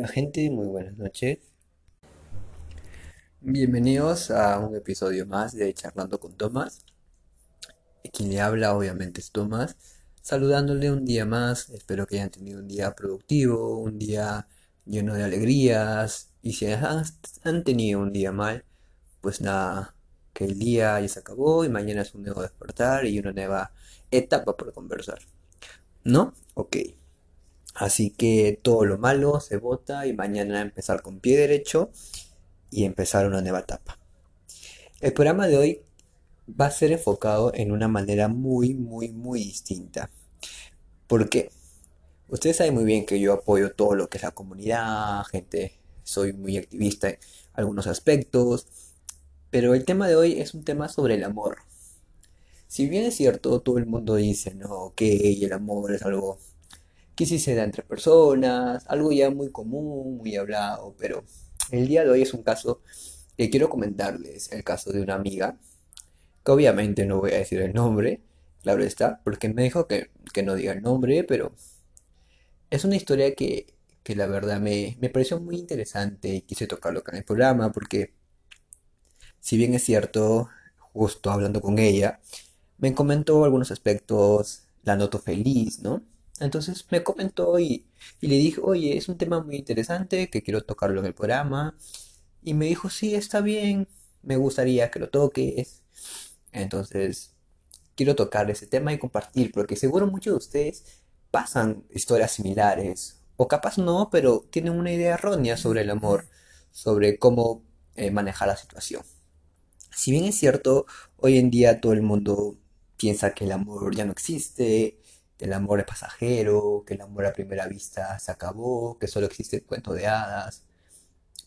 Hola gente, muy buenas noches. Bienvenidos a un episodio más de Charlando con Tomás. Quien le habla obviamente es Tomás, saludándole un día más. Espero que hayan tenido un día productivo, un día lleno de alegrías. Y si han, tenido un día mal, pues nada, que el día ya se acabó y mañana es un nuevo despertar y una nueva etapa por conversar. ¿No? Ok. Así que todo lo malo se bota y mañana empezar con pie derecho y empezar una nueva etapa. El programa de hoy va a ser enfocado en una manera muy, muy, muy distinta. ¿Por qué? Ustedes saben muy bien que yo apoyo todo lo que es la comunidad, gente, soy muy activista en algunos aspectos, pero el tema de hoy es un tema sobre el amor. Si bien es cierto, todo el mundo dice, no, que el amor es algo que sí se da entre personas, algo ya muy común, muy hablado, pero el día de hoy es un caso que quiero comentarles, el caso de una amiga, que obviamente no voy a decir el nombre, claro está, porque me dijo que, que no diga el nombre, pero es una historia que, que la verdad me, me pareció muy interesante y quise tocarlo acá en el programa, porque si bien es cierto, justo hablando con ella, me comentó algunos aspectos, la noto feliz, ¿no? Entonces me comentó y, y le dije, oye, es un tema muy interesante que quiero tocarlo en el programa. Y me dijo, sí, está bien, me gustaría que lo toques. Entonces, quiero tocar ese tema y compartir, porque seguro muchos de ustedes pasan historias similares, o capaz no, pero tienen una idea errónea sobre el amor, sobre cómo eh, manejar la situación. Si bien es cierto, hoy en día todo el mundo piensa que el amor ya no existe, el amor es pasajero, que el amor a primera vista se acabó, que solo existe el cuento de hadas.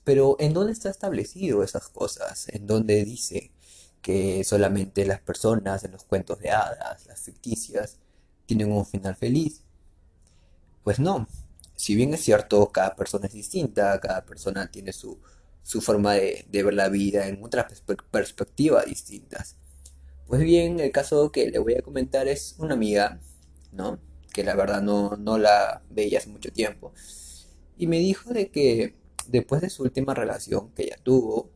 Pero ¿en dónde está establecido esas cosas? ¿En dónde dice que solamente las personas en los cuentos de hadas, las ficticias, tienen un final feliz? Pues no. Si bien es cierto, cada persona es distinta, cada persona tiene su, su forma de, ver la vida en otras perspe- perspectivas distintas. Pues bien, el caso que le voy a comentar es una amiga, ¿no? Que la verdad no, no la veía hace mucho tiempo. Y me dijo de que después de su última relación que ella tuvo,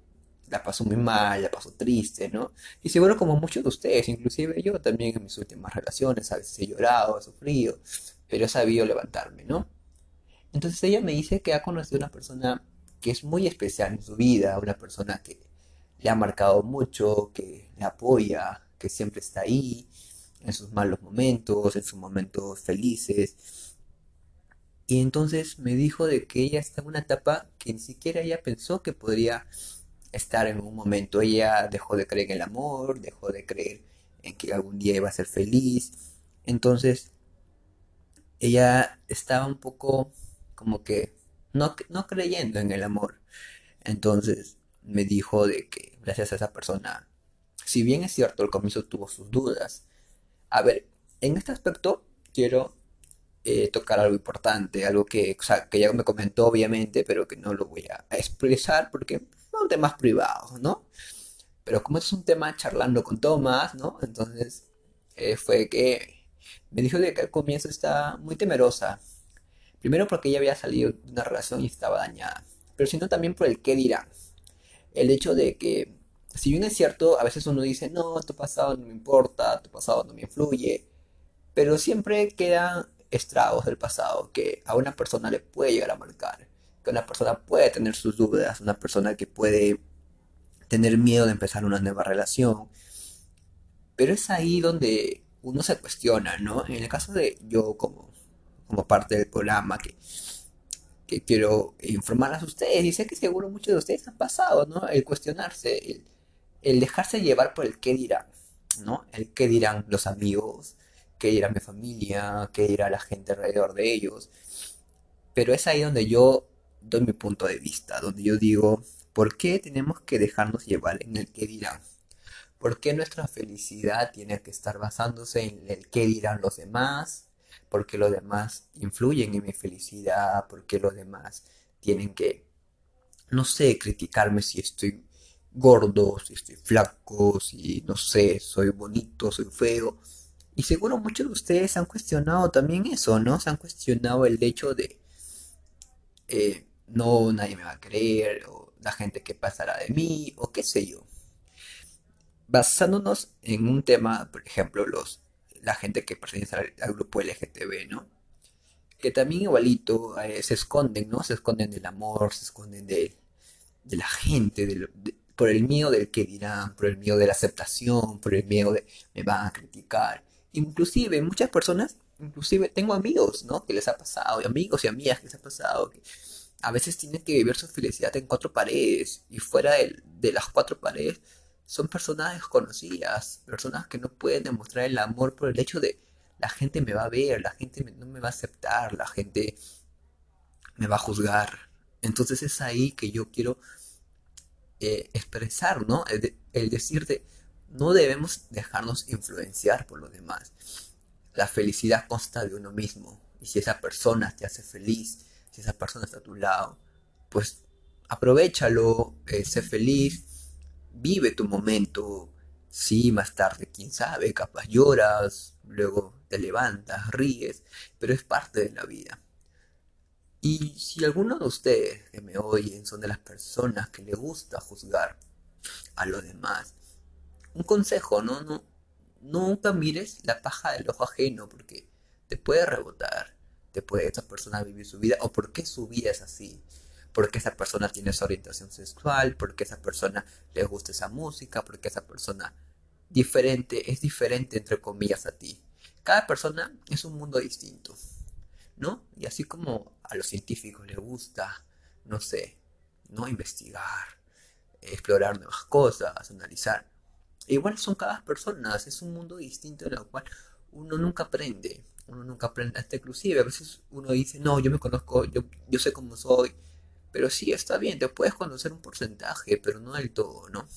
la pasó muy mal, la pasó triste, ¿no? Y seguro como muchos de ustedes, inclusive yo también en mis últimas relaciones, a veces he llorado, he sufrido, pero he sabido levantarme, ¿no? Entonces ella me dice que ha conocido una persona que es muy especial en su vida, una persona que le ha marcado mucho, que le apoya, que siempre está ahí, en sus malos momentos, en sus momentos felices. Y entonces me dijo de que ella está en una etapa que ni siquiera ella pensó que podría estar en un momento. Ella dejó de creer en el amor, dejó de creer en que algún día iba a ser feliz. Entonces ella estaba un poco como que no, no creyendo en el amor. Entonces me dijo de que gracias a esa persona, si bien es cierto, al comienzo tuvo sus dudas. A ver, en este aspecto quiero eh, tocar algo importante, algo que, o sea, que ya me comentó obviamente, pero que no lo voy a expresar porque son temas privados, ¿no? Pero como es un tema charlando con Tomás, ¿no? Entonces eh, fue que me dijo de que al comienzo estaba muy temerosa. Primero porque ella había salido de una relación y estaba dañada, pero sino también por el qué dirán. El hecho de que, si bien es cierto, a veces uno dice, no, tu pasado no me importa, tu pasado no me influye, pero siempre quedan estragos del pasado que a una persona le puede llegar a marcar, que una persona puede tener sus dudas, una persona que puede tener miedo de empezar una nueva relación, pero es ahí donde uno se cuestiona, ¿no? En el caso de yo como, como parte del programa que, que quiero informarles a ustedes, y sé que seguro muchos de ustedes han pasado, ¿no? El cuestionarse, el, el dejarse llevar por el qué dirán, ¿no? El qué dirán los amigos, qué dirá mi familia, qué dirá la gente alrededor de ellos. Pero es ahí donde yo doy mi punto de vista, donde yo digo, ¿por qué tenemos que dejarnos llevar en el qué dirán? ¿Por qué nuestra felicidad tiene que estar basándose en el qué dirán los demás? ¿Por qué los demás influyen en mi felicidad? ¿Por qué los demás tienen que, no sé, criticarme si estoy gordo, si estoy flaco, si no sé, soy bonito, soy feo? Y seguro muchos de ustedes han cuestionado también eso, ¿no? Se han cuestionado el hecho de, eh, no, nadie me va a creer, o la gente que pasará de mí, o qué sé yo. Basándonos en un tema, por ejemplo, los, la gente que pertenece al, grupo LGTB, ¿no? Que también igualito eh, se esconden, ¿no? Se esconden del amor, se esconden de, de la gente, por el miedo del que dirán, por el miedo de la aceptación, por el miedo de me van a criticar. Inclusive muchas personas, inclusive tengo amigos, ¿no? Que les ha pasado, y amigos y amigas que les ha pasado, que a veces tienen que vivir su felicidad en cuatro paredes y fuera de, de las cuatro paredes son personas desconocidas, personas que no pueden demostrar el amor por el hecho de la gente me va a ver, la gente no me va a aceptar, la gente me va a juzgar. Entonces es ahí que yo quiero eh, expresar, ¿no? El, decirte, no debemos dejarnos influenciar por los demás. La felicidad consta de uno mismo. Y si esa persona te hace feliz, si esa persona está a tu lado, pues aprovechalo, eh, sé feliz, vive tu momento. Sí, más tarde, quién sabe, capaz lloras, luego te levantas, ríes, pero es parte de la vida. Y si alguno de ustedes que me oyen son de las personas que le gusta juzgar a los demás, un consejo, ¿no? no nunca mires la paja del ojo ajeno porque te puede rebotar, te puede esa persona vivir su vida o por qué su vida es así, porque esa persona tiene esa orientación sexual, porque esa persona le gusta esa música, porque esa persona diferente es diferente entre comillas a ti. Cada persona es un mundo distinto. ¿No? Y así como a los científicos les gusta, no sé, ¿no? Investigar, explorar nuevas cosas, analizar. igual son cada persona, es un mundo distinto en el cual uno nunca aprende, uno nunca aprende, hasta inclusive a veces uno dice, no, yo me conozco, yo, yo sé cómo soy, pero sí, está bien, te puedes conocer un porcentaje, pero no del todo, ¿no?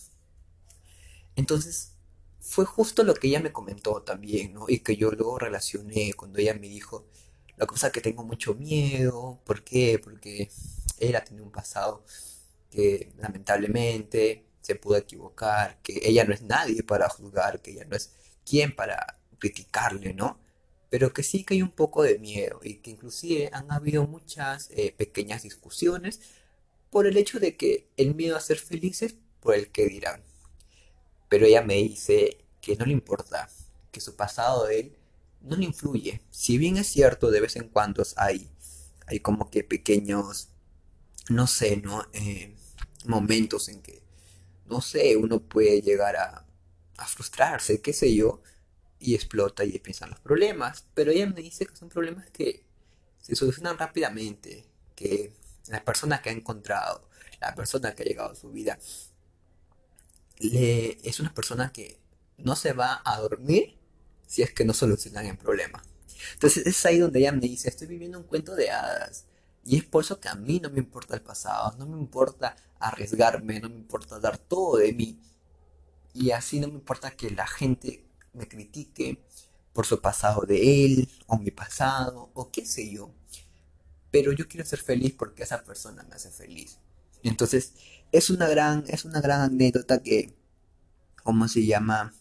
Entonces, fue justo lo que ella me comentó también, ¿no? Y que yo luego relacioné cuando ella me dijo, la cosa es que tengo mucho miedo. ¿Por qué? Porque él ha tenido un pasado que lamentablemente se pudo equivocar, que ella no es nadie para juzgar, que ella no es quien para criticarle, ¿no? Pero que sí que hay un poco de miedo y que inclusive han habido muchas eh, pequeñas discusiones por el hecho de que el miedo a ser felices por el que dirán. Pero ella me dice que no le importa, que su pasado de él no le influye. Si bien es cierto, de vez en cuando hay, hay como que pequeños, no sé, ¿no? Eh, momentos en que, no sé, uno puede llegar a, a frustrarse, qué sé yo, y explota y en los problemas. Pero ella me dice que son problemas que se solucionan rápidamente, que la persona que ha encontrado, la persona que ha llegado a su vida, es una persona que no se va a dormir si es que no solucionan el problema. Entonces es ahí donde ella me dice, estoy viviendo un cuento de hadas. Y es por eso que a mí no me importa el pasado, no me importa arriesgarme, no me importa dar todo de mí. Y así no me importa que la gente me critique por su pasado de él, o mi pasado, o qué sé yo. Pero yo quiero ser feliz porque esa persona me hace feliz. Entonces, es una gran, es una gran anécdota que, ¿cómo se llama?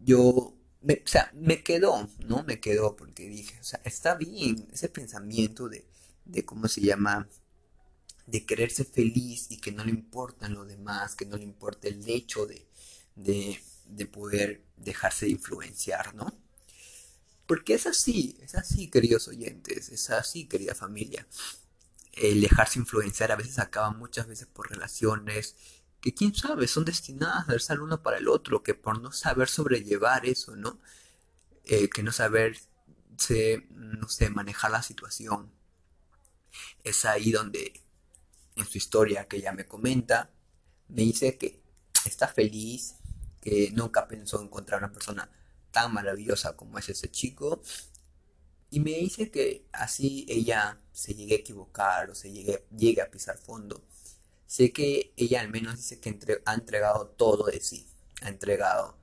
Yo me, o sea, me quedó, ¿no? Me quedó porque dije, o sea, está bien ese pensamiento de, de cómo se llama, de quererse feliz y que no le importan lo demás, que no le importa el hecho de, de, de poder dejarse influenciar, ¿no? Porque es así, es así, queridos oyentes, es así, querida familia. El dejarse influenciar a veces acaba muchas veces por relaciones que quién sabe, son destinadas a darse uno para el otro, que por no saber sobrellevar eso, ¿no? Eh, que no saber, no sé, manejar la situación. Es ahí donde, en su historia que ella me comenta, me dice que está feliz, que nunca pensó encontrar una persona tan maravillosa como es ese chico. Y me dice que así ella se llegue a equivocar o se llegue, llegue a pisar fondo Sé que ella al menos dice que ha entregado todo de sí. Ha entregado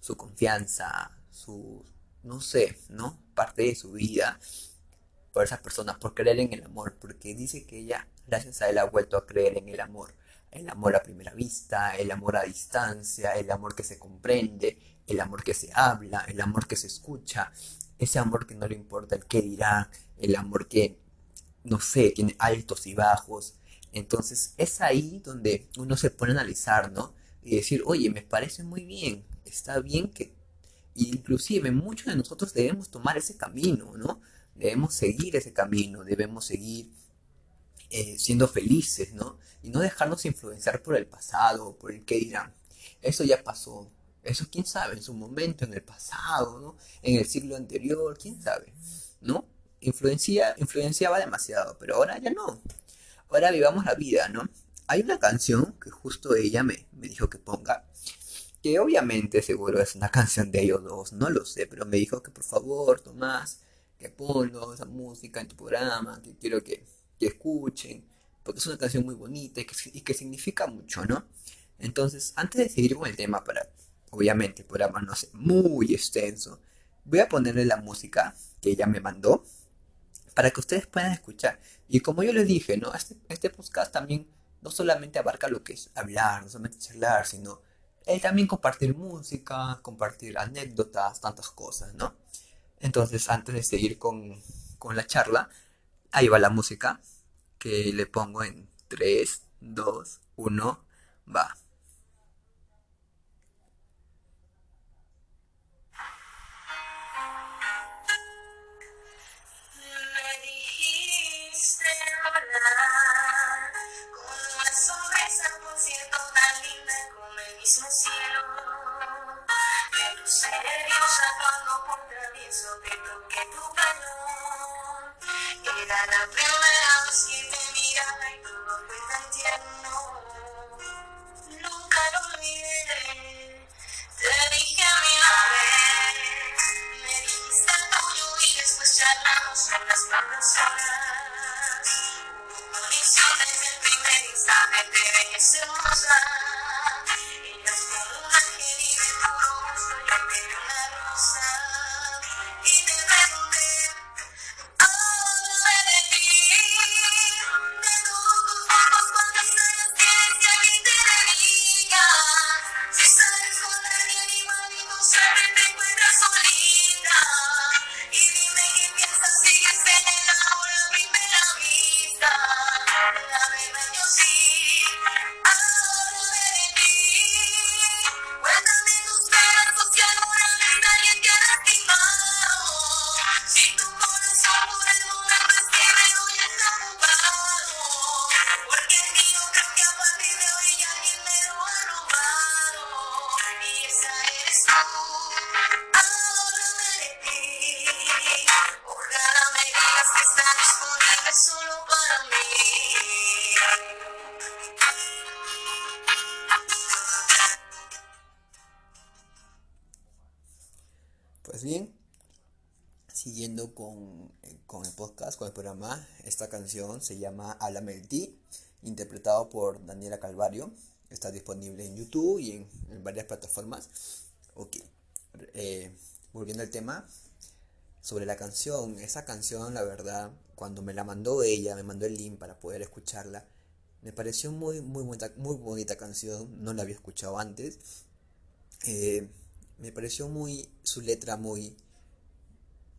su confianza, su, no sé, ¿no? Parte de su vida por esas personas, por creer en el amor, porque dice que ella, gracias a él, ha vuelto a creer en el amor. El amor a primera vista, el amor a distancia, el amor que se comprende, el amor que se habla, el amor que se escucha, ese amor que no le importa el qué dirá, el amor que no sé, tiene altos y bajos. Entonces es ahí donde uno se pone a analizar, ¿no? Y decir, oye, me parece muy bien, está bien que... Inclusive muchos de nosotros debemos tomar ese camino, ¿no? Debemos seguir ese camino, debemos seguir eh, siendo felices, ¿no? Y no dejarnos influenciar por el pasado, por el que dirán. Eso ya pasó. Eso quién sabe, en su momento, en el pasado, ¿no? En el siglo anterior, quién sabe, ¿no? Influencia, influenciaba demasiado, pero ahora ya no. Ahora vivamos la vida, ¿no? Hay una canción que justo ella me, me dijo que ponga, que obviamente seguro es una canción de ellos dos, no lo sé, pero me dijo que por favor, Tomás, que ponlo, esa música en tu programa, que quiero que, que escuchen, porque es una canción muy bonita y que, y que significa mucho, ¿no? Entonces, antes de seguir con el tema, para obviamente el programa no ser muy extenso, voy a ponerle la música que ella me mandó para que ustedes puedan escuchar. Y como yo les dije, ¿no? Este, este podcast también no solamente abarca lo que es hablar, no solamente charlar, sino el también compartir música, compartir anécdotas, tantas cosas, ¿no? Entonces, antes de seguir con, con la charla, ahí va la música que le pongo en 3, 2, 1, va. Pues con, el podcast, con el programa, esta canción se llama Háblame de ti, interpretado por Daniela Calvario. Está disponible en YouTube y en, varias plataformas. Ok, eh, volviendo al tema, sobre la canción, esa canción, la verdad, cuando me la mandó ella, me mandó el link para poder escucharla, me pareció muy, muy, bonita, muy bonita canción, no la había escuchado antes. Eh, me pareció muy su letra muy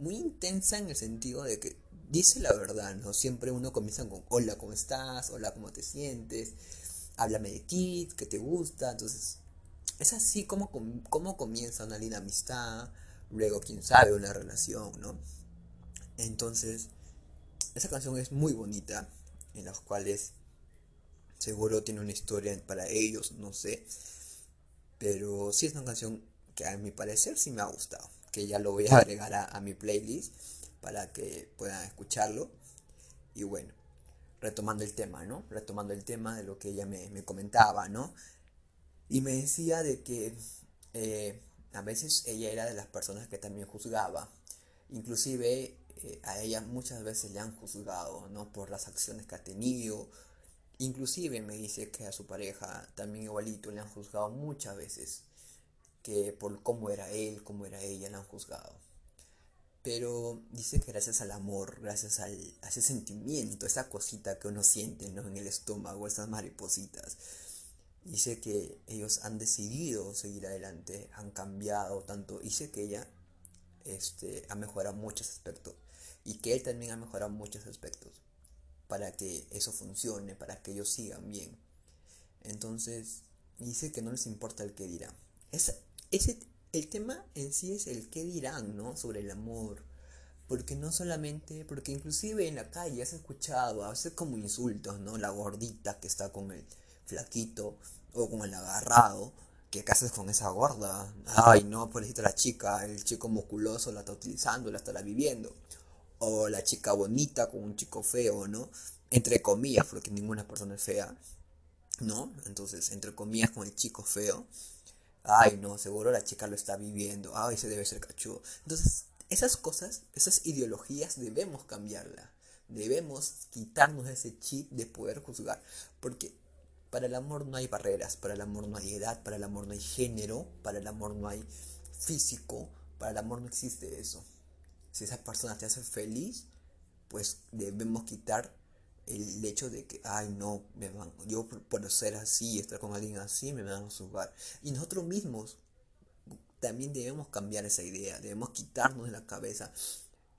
muy intensa en el sentido de que dice la verdad, ¿no? Siempre uno comienza con hola, ¿cómo estás? Hola, ¿cómo te sientes? Háblame de ti, ¿qué te gusta? Entonces, es así como, como comienza una linda amistad, luego, quién sabe, una relación, ¿no? Entonces, esa canción es muy bonita, en las cuales seguro tiene una historia para ellos, no sé. Pero sí es una canción que a mi parecer sí me ha gustado, que ya lo voy a agregar a, mi playlist para que puedan escucharlo. Y bueno, retomando el tema, ¿no? Retomando el tema de lo que ella me, comentaba, ¿no? Y me decía de que eh, a veces ella era de las personas que también juzgaba. Inclusive eh, a ella muchas veces le han juzgado, ¿no? Por las acciones que ha tenido. Inclusive me dice que a su pareja también igualito le han juzgado muchas veces que por cómo era él, cómo era ella, la han juzgado. Pero dice que gracias al amor, gracias al, a ese sentimiento, esa cosita que uno siente ¿no? en el estómago, esas maripositas, dice que ellos han decidido seguir adelante, han cambiado tanto. Dice que ella este, ha mejorado muchos aspectos y que él también ha mejorado muchos aspectos. para que eso funcione, para que ellos sigan bien. Entonces, dice que no les importa el que dirán. Ese, el tema en sí es el qué dirán, ¿no? Sobre el amor. Porque no solamente, porque inclusive en la calle has escuchado a veces como insultos, ¿no? La gordita que está con el flaquito o con el agarrado. ¿Qué haces con esa gorda? Ay, no, pobrecita la chica, el chico musculoso la está utilizando, la estará viviendo. O la chica bonita con un chico feo, ¿no? Entre comillas, porque ninguna persona es fea, ¿no? Entonces, entre comillas con el chico feo. Ay, no, seguro la chica lo está viviendo. Ay, se debe ser cachudo. Entonces, esas cosas, esas ideologías debemos cambiarla. Debemos quitarnos ese chip de poder juzgar. Porque para el amor no hay barreras, para el amor no hay edad, para el amor no hay género, para el amor no hay físico, para el amor no existe eso. Si esa persona te hace feliz, pues debemos quitar el hecho de que, ay no, me van, yo por ser así, estar con alguien así, me van a juzgar. Y nosotros mismos también debemos cambiar esa idea, debemos quitarnos de la cabeza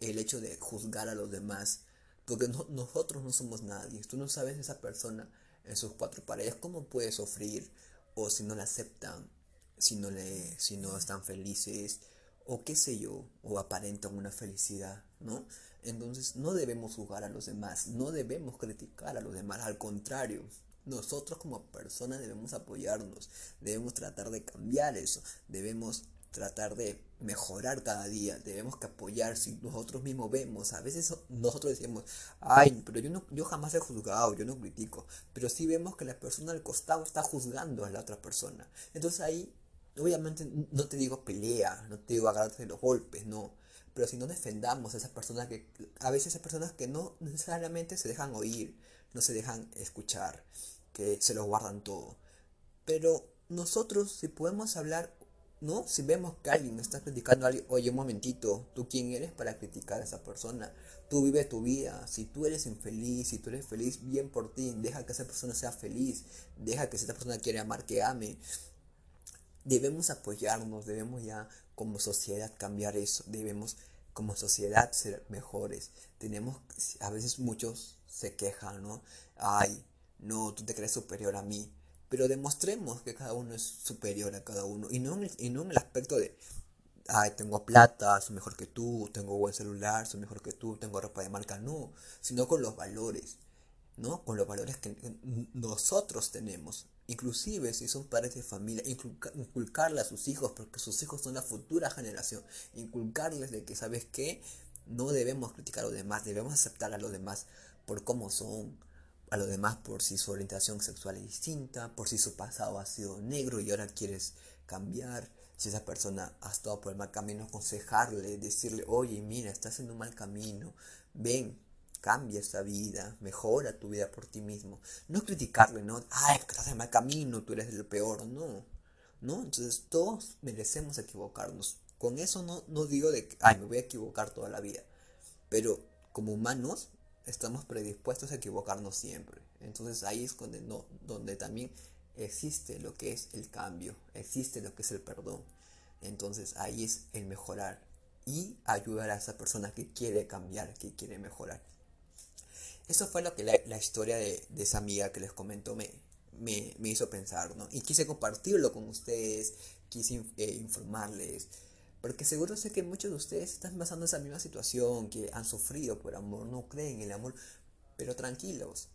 el hecho de juzgar a los demás, porque nosotros no somos nadie, tú no sabes esa persona en sus cuatro paredes, cómo puede sufrir o si no la aceptan, si no, le, si no están felices o qué sé yo, o aparentan una felicidad, ¿no? Entonces no debemos juzgar a los demás, no debemos criticar a los demás, al contrario, nosotros como personas debemos apoyarnos, debemos tratar de cambiar eso, debemos tratar de mejorar cada día, debemos que apoyar si nosotros mismos vemos, a veces nosotros decimos, ay, pero yo, no, yo jamás he juzgado, yo no critico, pero si vemos que la persona al costado está juzgando a la otra persona, entonces ahí, obviamente no te digo pelea, no te digo agarrarte los golpes, no, pero si no defendamos a esas personas que, a veces esas personas que no necesariamente se dejan oír, no se dejan escuchar, que se lo guardan todo, pero nosotros si podemos hablar ¿no? Si vemos que alguien está criticando a alguien, oye, un momentito, ¿tú quién eres para criticar a esa persona? Tú vive tu vida, si tú eres infeliz, si tú eres feliz, bien por ti, deja que esa persona sea feliz, deja que esa persona quiera amar, que ame. Debemos apoyarnos, debemos ya como sociedad cambiar eso, debemos como sociedad ser mejores. Tenemos, a veces muchos se quejan, ¿no? Ay, no, tú te crees superior a mí pero demostremos que cada uno es superior a cada uno y no y no en el aspecto de, ay, tengo plata, soy mejor que tú, tengo buen celular, soy mejor que tú, tengo ropa de marca, no, sino con los valores, ¿no? Con los valores que nosotros tenemos. Inclusive si son padres de familia, inculcarle a sus hijos, porque sus hijos son la futura generación, inculcarles de que, ¿sabes qué? No debemos criticar a los demás, debemos aceptar a los demás por cómo son, a los demás por si su orientación sexual es distinta, por si su pasado ha sido negro y ahora quieres cambiar. Si esa persona ha estado por el mal camino, aconsejarle, decirle, oye, mira, estás en un mal camino, ven, cambia esta vida, mejora tu vida por ti mismo. No criticarle, no, ay, estás en mal camino, tú eres el peor, no. ¿No? Entonces todos merecemos equivocarnos. Con eso no, no digo de que, ay, me voy a equivocar toda la vida. Pero como humanos estamos predispuestos a equivocarnos siempre. Entonces ahí es donde, no, donde también existe lo que es el cambio, existe lo que es el perdón. Entonces ahí es el mejorar y ayudar a esa persona que quiere cambiar, que quiere mejorar. Eso fue lo que la, historia de, esa amiga que les comentó me, me, hizo pensar, ¿no? Y quise compartirlo con ustedes, quise eh, informarles porque seguro sé que muchos de ustedes están pasando esa misma situación, que han sufrido por amor, no creen en el amor, pero tranquilos.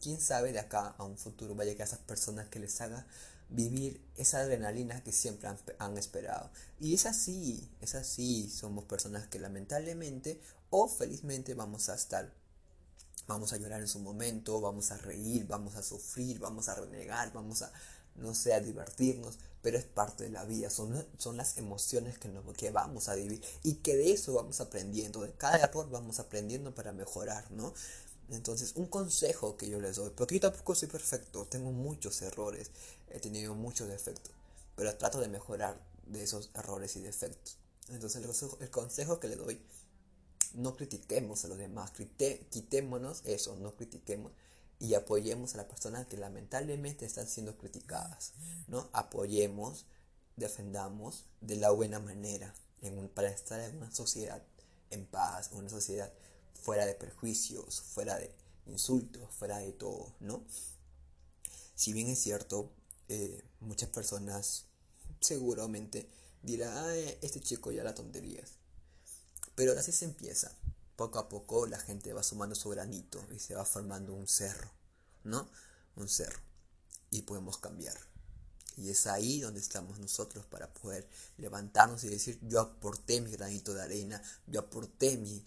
¿Quién sabe de acá a un futuro vaya que a esas personas que les haga vivir esa adrenalina que siempre han, han, esperado. Y es así, es así, somos personas que lamentablemente o felizmente vamos a estar, vamos a llorar en su momento, vamos a reír, vamos a sufrir, vamos a renegar, vamos a, no sé, a divertirnos, pero es parte de la vida, son, son las emociones que, nos, que vamos a vivir y que de eso vamos aprendiendo, de cada error vamos aprendiendo para mejorar, ¿no? Entonces, un consejo que yo les doy, porque yo tampoco soy perfecto, tengo muchos errores, he tenido muchos defectos, pero trato de mejorar de esos errores y defectos. Entonces, el consejo, que le doy, no critiquemos a los demás, quitémonos eso, no critiquemos y apoyemos a las personas que lamentablemente están siendo criticadas, ¿no? Apoyemos, defendamos de la buena manera en para estar en una sociedad en paz, una sociedad fuera de perjuicios, fuera de insultos, fuera de todo, ¿no? Si bien es cierto, eh, muchas personas seguramente dirán, este chico ya la tonterías. Pero así se empieza. Poco a poco la gente va sumando su granito y se va formando un cerro, ¿no? Un cerro. Y podemos cambiar. Y es ahí donde estamos nosotros para poder levantarnos y decir, yo aporté mi granito de arena, yo aporté mi,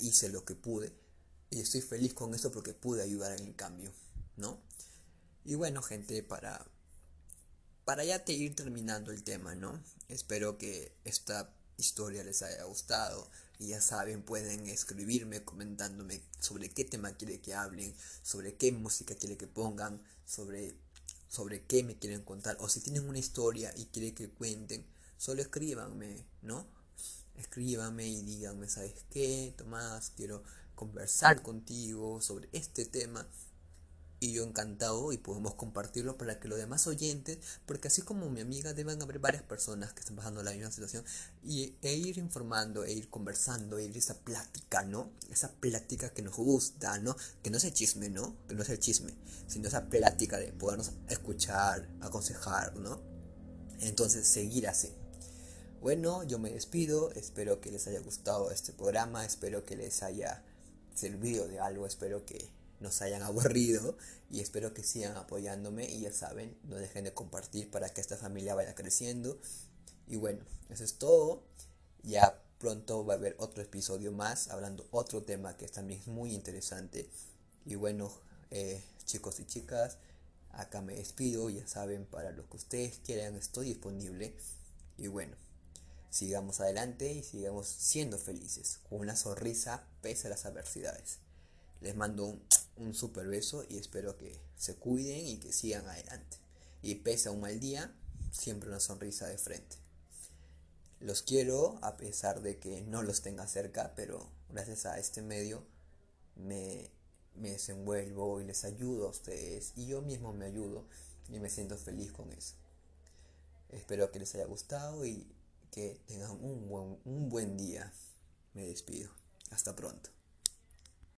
hice lo que pude y estoy feliz con eso porque pude ayudar en el cambio, ¿no? Y bueno, gente, para para ya te ir terminando el tema, ¿no? Espero que esta historia les haya gustado y ya saben, pueden escribirme comentándome sobre qué tema quiere que hablen, sobre qué música quiere que pongan, sobre sobre qué me quieren contar o si tienen una historia y quieren que cuenten, solo escríbanme, ¿no? Escríbanme y díganme, ¿sabes qué? Tomás, quiero conversar contigo sobre este tema y yo encantado y podemos compartirlo para que los demás oyentes, porque así como mi amiga deben haber varias personas que están pasando la misma situación y, e ir informando, e ir conversando, e ir esa plática, ¿no? Esa plática que nos gusta, ¿no? Que no es el chisme, ¿no? Que no es el chisme, sino esa plática de podernos escuchar, aconsejar, ¿no? Entonces seguir así. Bueno, yo me despido, espero que les haya gustado este programa, espero que les haya servido de algo, espero que nos hayan aburrido y espero que sigan apoyándome y ya saben, no dejen de compartir para que esta familia vaya creciendo. Y bueno, eso es todo. Ya pronto va a haber otro episodio más hablando otro tema que también es muy interesante. Y bueno, eh, chicos y chicas, acá me despido, ya saben, para lo que ustedes quieran estoy disponible. Y bueno, sigamos adelante y sigamos siendo felices, con una sonrisa pese a las adversidades. Les mando un, un super beso y espero que se cuiden y que sigan adelante. Y pese a un mal día, siempre una sonrisa de frente. Los quiero a pesar de que no los tenga cerca, pero gracias a este medio me, me desenvuelvo y les ayudo a ustedes y yo mismo me ayudo y me siento feliz con eso. Espero que les haya gustado y que tengan un buen, un buen día. Me despido. Hasta pronto.